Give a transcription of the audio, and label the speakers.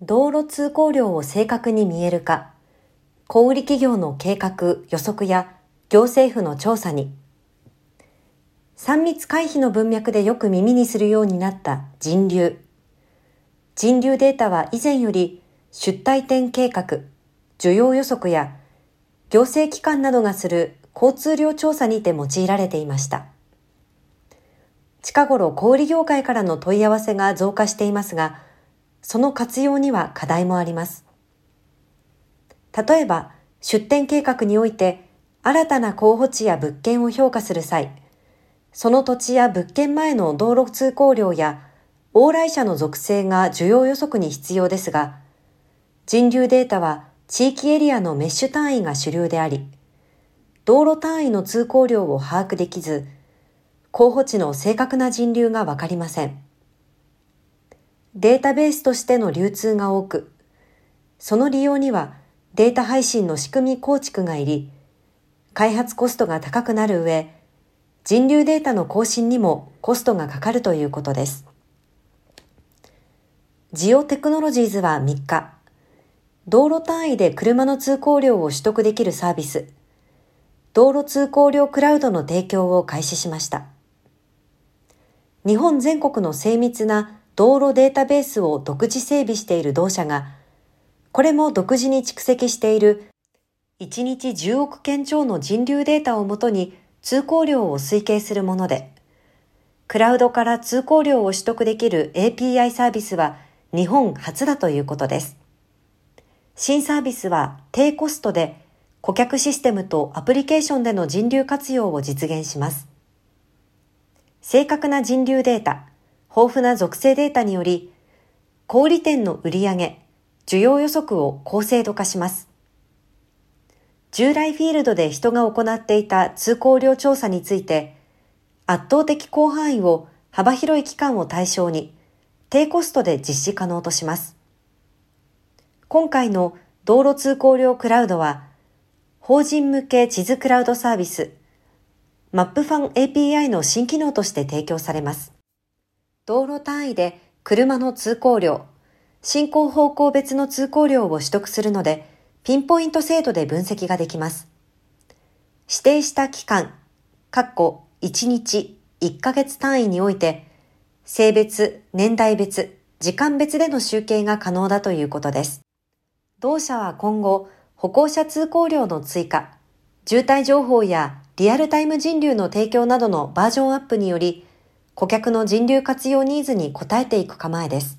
Speaker 1: 道路通行量を正確に見える化、小売企業の計画、予測や行政府の調査に、3密回避の文脈でよく耳にするようになった人流。人流データは以前より出退店計画、需要予測や行政機関などがする交通量調査にて用いられていました。近頃小売業界からの問い合わせが増加していますが、その活用には課題もあります。例えば、出店計画において、新たな候補地や物件を評価する際、その土地や物件前の道路通行量や往来者の属性が需要予測に必要ですが、人流データは地域エリアのメッシュ単位が主流であり、道路単位の通行量を把握できず、候補地の正確な人流がわかりません。データベースとしての流通が多く、その利用にはデータ配信の仕組み構築がいり、開発コストが高くなる上、人流データの更新にもコストがかかるということです。ジオテクノロジーズは3日、道路単位で車の通行量を取得できるサービス、道路通行量クラウドの提供を開始しました。日本全国の精密な道路データベースを独自整備している同社が、これも独自に蓄積している1日10億件超の人流データをもとに通行量を推計するもので、クラウドから通行量を取得できる API サービスは日本初だということです。新サービスは低コストで顧客システムとアプリケーションでの人流活用を実現します。正確な人流データ、豊富な属性データにより、小売店の売上、需要予測を高精度化します。従来フィールドで人が行っていた通行量調査について、圧倒的広範囲を幅広い期間を対象に、低コストで実施可能とします。今回の道路通行量クラウドは、法人向け地図クラウドサービス、マップファン API の新機能として提供されます。道路単位で車の通行量、進行方向別の通行量を取得するので、ピンポイント精度で分析ができます。指定した期間、括弧1日、1ヶ月単位において、性別、年代別、時間別での集計が可能だということです。同社は今後、歩行者通行量の追加、渋滞情報やリアルタイム人流の提供などのバージョンアップにより、顧客の人流活用ニーズに応えていく構えです。